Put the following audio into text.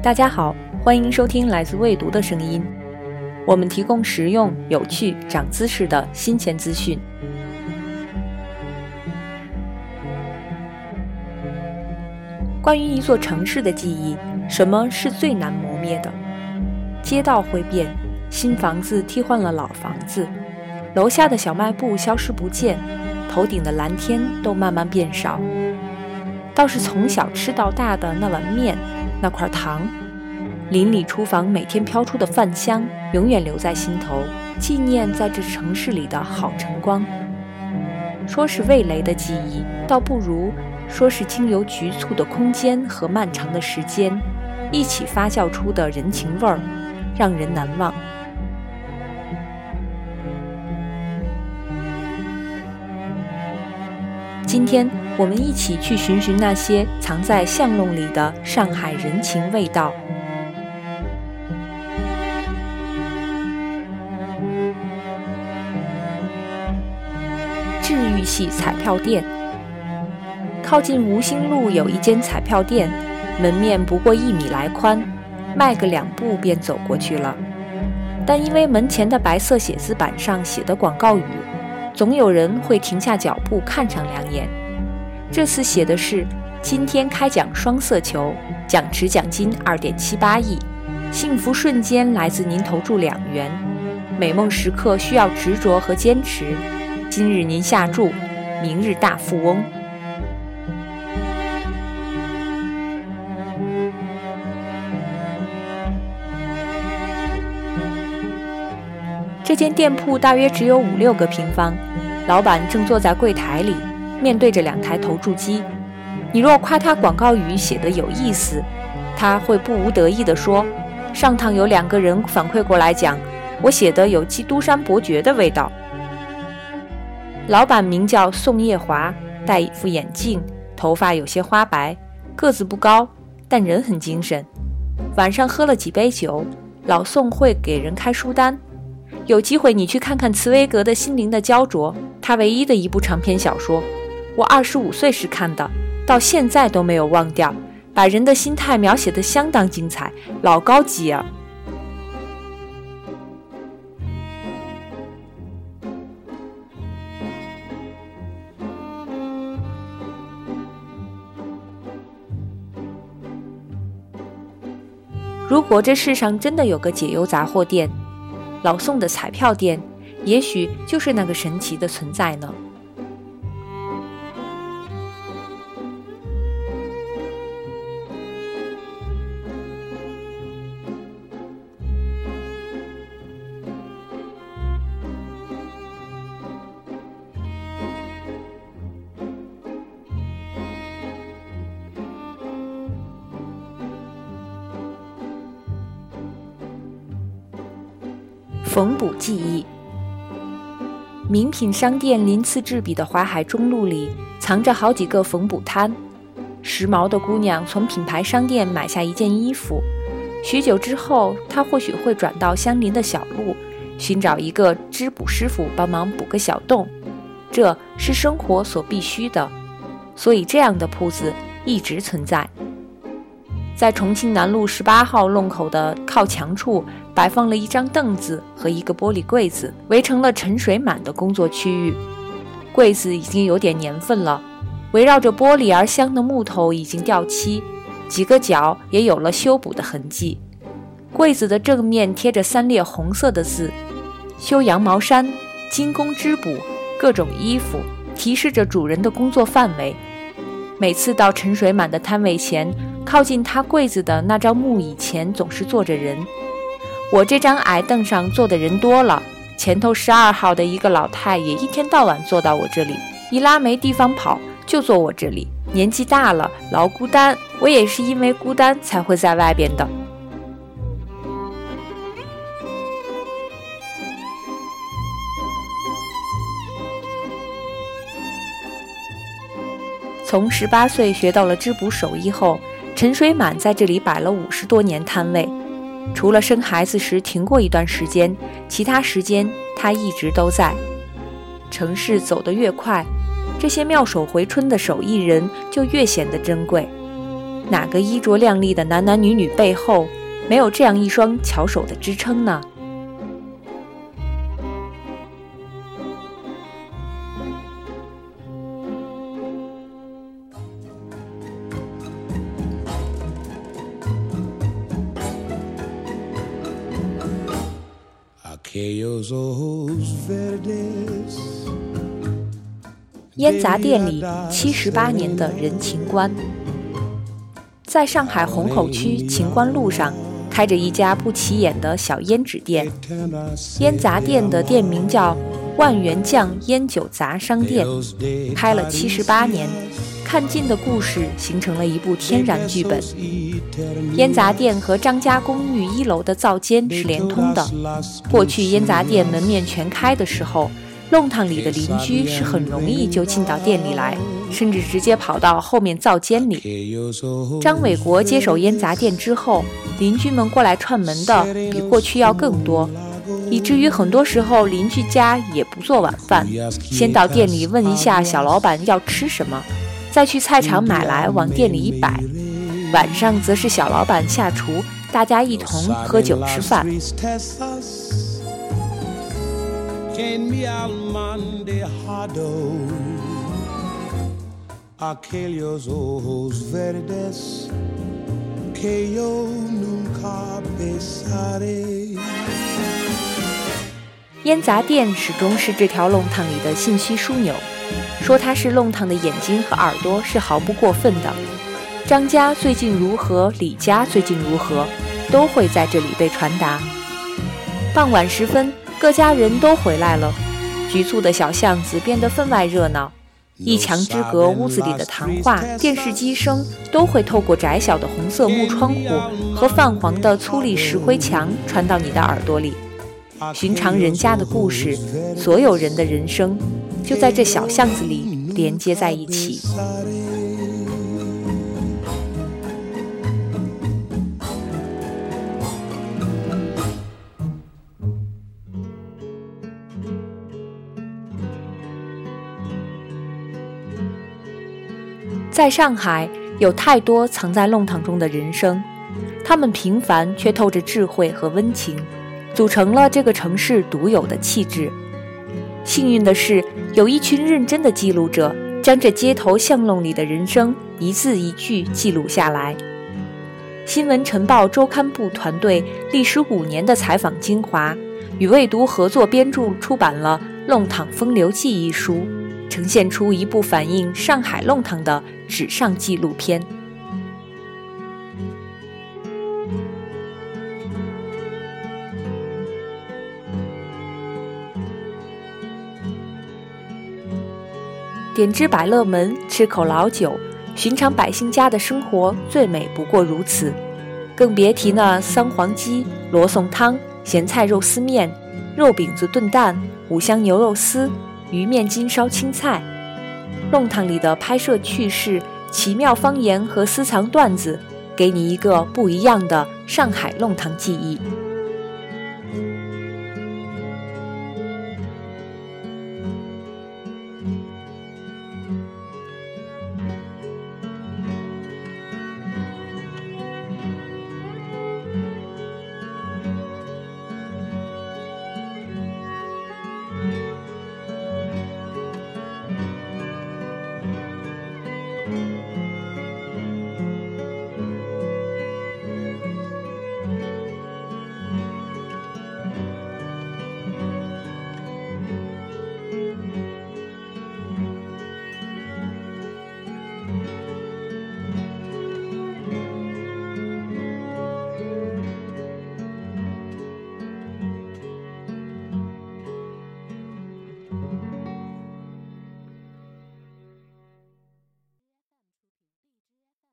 大家好，欢迎收听来自未读的声音。我们提供实用、有趣、长姿势的新鲜资讯。关于一座城市的记忆，什么是最难磨灭的？街道会变，新房子替换了老房子，楼下的小卖部消失不见，头顶的蓝天都慢慢变少。倒是从小吃到大的那碗面。那块糖，邻里厨房每天飘出的饭香，永远留在心头，纪念在这城市里的好晨光。说是味蕾的记忆，倒不如说是经由局促的空间和漫长的时间，一起发酵出的人情味儿，让人难忘。今天。我们一起去寻寻那些藏在巷弄里的上海人情味道。治愈系彩票店，靠近吴兴路有一间彩票店，门面不过一米来宽，迈个两步便走过去了。但因为门前的白色写字板上写的广告语，总有人会停下脚步看上两眼。这次写的是：今天开奖双色球，奖池奖金二点七八亿，幸福瞬间来自您投注两元，美梦时刻需要执着和坚持，今日您下注，明日大富翁。这间店铺大约只有五六个平方，老板正坐在柜台里。面对着两台投注机，你若夸他广告语写得有意思，他会不无得意地说：“上趟有两个人反馈过来讲，我写的有基督山伯爵的味道。”老板名叫宋叶华，戴一副眼镜，头发有些花白，个子不高，但人很精神。晚上喝了几杯酒，老宋会给人开书单。有机会你去看看茨威格的《心灵的焦灼》，他唯一的一部长篇小说。我二十五岁时看的，到现在都没有忘掉，把人的心态描写的相当精彩，老高级啊！如果这世上真的有个解忧杂货店，老宋的彩票店，也许就是那个神奇的存在呢。缝补技艺。名品商店鳞次栉比的淮海中路里，藏着好几个缝补摊。时髦的姑娘从品牌商店买下一件衣服，许久之后，她或许会转到相邻的小路，寻找一个织补师傅帮忙补个小洞。这是生活所必须的，所以这样的铺子一直存在。在重庆南路十八号弄口的靠墙处，摆放了一张凳子和一个玻璃柜子，围成了陈水满的工作区域。柜子已经有点年份了，围绕着玻璃而香的木头已经掉漆，几个角也有了修补的痕迹。柜子的正面贴着三列红色的字：“修羊毛衫、精工织补、各种衣服”，提示着主人的工作范围。每次到陈水满的摊位前。靠近他柜子的那张木椅前总是坐着人，我这张矮凳上坐的人多了。前头十二号的一个老太也一天到晚坐到我这里，一拉没地方跑就坐我这里。年纪大了，老孤单，我也是因为孤单才会在外边的。从十八岁学到了织补手艺后，陈水满在这里摆了五十多年摊位。除了生孩子时停过一段时间，其他时间他一直都在。城市走得越快，这些妙手回春的手艺人就越显得珍贵。哪个衣着靓丽的男男女女背后，没有这样一双巧手的支撑呢？烟杂店里七十八年的人情观，在上海虹口区秦观路上开着一家不起眼的小胭脂店。烟杂店的店名叫万元酱烟酒杂商店，开了七十八年。看尽的故事形成了一部天然剧本。烟杂店和张家公寓一楼的灶间是连通的。过去烟杂店门面全开的时候，弄堂里的邻居是很容易就进到店里来，甚至直接跑到后面灶间里。张伟国接手烟杂店之后，邻居们过来串门的比过去要更多，以至于很多时候邻居家也不做晚饭，先到店里问一下小老板要吃什么。再去菜场买来，往店里一摆。晚上则是小老板下厨，大家一同喝酒吃饭。烟杂店始终是这条弄堂里的信息枢纽。说他是弄堂的眼睛和耳朵是毫不过分的。张家最近如何，李家最近如何，都会在这里被传达。傍晚时分，各家人都回来了，局促的小巷子变得分外热闹。一墙之隔，屋子里的谈话、电视机声都会透过窄小的红色木窗户和泛黄的粗砺石灰墙传到你的耳朵里。寻常人家的故事，所有人的人生。就在这小巷子里连接在一起。在上海，有太多藏在弄堂中的人生，他们平凡却透着智慧和温情，组成了这个城市独有的气质。幸运的是，有一群认真的记录者，将这街头巷弄里的人生一字一句记录下来。新闻晨报周刊部团队历时五年的采访精华，与未读合作编著出版了《弄堂风流记》一书，呈现出一部反映上海弄堂的纸上纪录片。点支百乐门，吃口老酒，寻常百姓家的生活最美不过如此，更别提那桑黄鸡、罗宋汤、咸菜肉丝面、肉饼子炖蛋、五香牛肉丝、鱼面筋烧青菜。弄堂里的拍摄趣事、奇妙方言和私藏段子，给你一个不一样的上海弄堂记忆。